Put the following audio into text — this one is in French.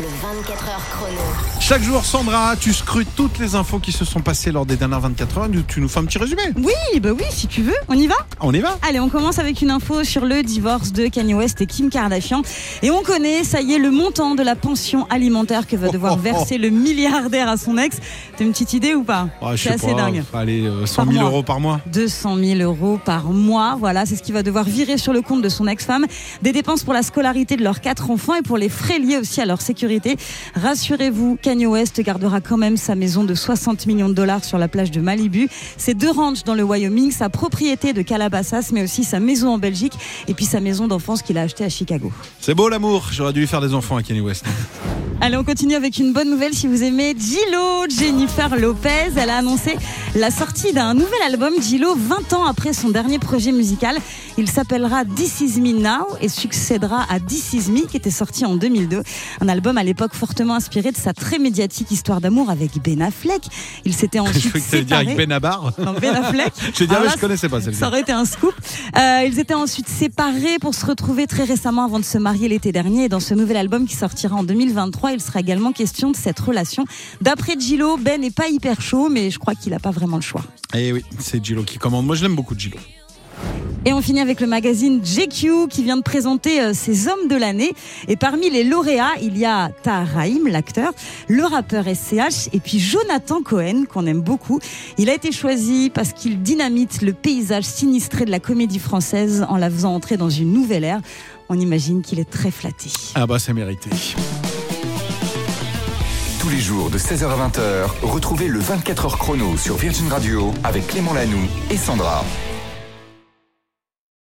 Le 24 heures chrono. Chaque jour, Sandra, tu scrutes toutes les infos qui se sont passées lors des dernières 24 heures. Tu nous fais un petit résumé. Oui, bah oui, si tu veux. On y va? On y va Allez, on commence avec une info sur le divorce de Kanye West et Kim Kardashian. Et on connaît, ça y est, le montant de la pension alimentaire que va devoir Oh, oh, oh. verser le milliardaire à son ex. T'as une petite idée ou pas? Ah, je C'est assez pas, dingue. Allez, euh, 100 Par 000 mois. euros par mois. 200 000 euros par mois. Voilà, c'est ce qu'il va devoir virer sur le compte de son ex-femme. Des dépenses pour la scolarité de leurs quatre enfants et pour les frais liés aussi à leur sécurité. Rassurez-vous, Kanye West gardera quand même sa maison de 60 millions de dollars sur la plage de Malibu, ses deux ranchs dans le Wyoming, sa propriété de Calabasas, mais aussi sa maison en Belgique et puis sa maison d'enfance qu'il a achetée à Chicago. C'est beau l'amour. J'aurais dû lui faire des enfants à Kenny West. Allez, on continue avec une bonne nouvelle si vous aimez Gillo. Jennifer Lopez, elle a annoncé la sortie d'un nouvel album, Gillo, 20 ans après son dernier projet musical. Il s'appellera This Is Me Now et succédera à This Is Me qui était sorti en 2002. Un album à l'époque fortement inspiré de sa très médiatique histoire d'amour avec Ben Affleck. Il s'était Je ensuite tu allais dire avec séparés. Benabar. Non, Ben Affleck. J'ai dit, ah là, je connaissais pas celle-ci. ça aurait été un scoop. Euh, ils étaient ensuite séparés pour se retrouver très récemment avant de se marier l'été dernier. Et dans ce nouvel album qui sortira en 2023, il sera également question de cette relation. D'après Gillo, Ben n'est pas hyper chaud, mais je crois qu'il n'a pas vraiment le choix. Eh oui, c'est Gillo qui commande. Moi, je l'aime beaucoup, Gillo. Et on finit avec le magazine GQ qui vient de présenter euh, ses hommes de l'année. Et parmi les lauréats, il y a Tahar Rahim, l'acteur, le rappeur SCH et puis Jonathan Cohen, qu'on aime beaucoup. Il a été choisi parce qu'il dynamite le paysage sinistré de la comédie française en la faisant entrer dans une nouvelle ère. On imagine qu'il est très flatté. Ah bah, c'est mérité. Tous les jours de 16h à 20h, retrouvez le 24h chrono sur Virgin Radio avec Clément Lanoux et Sandra.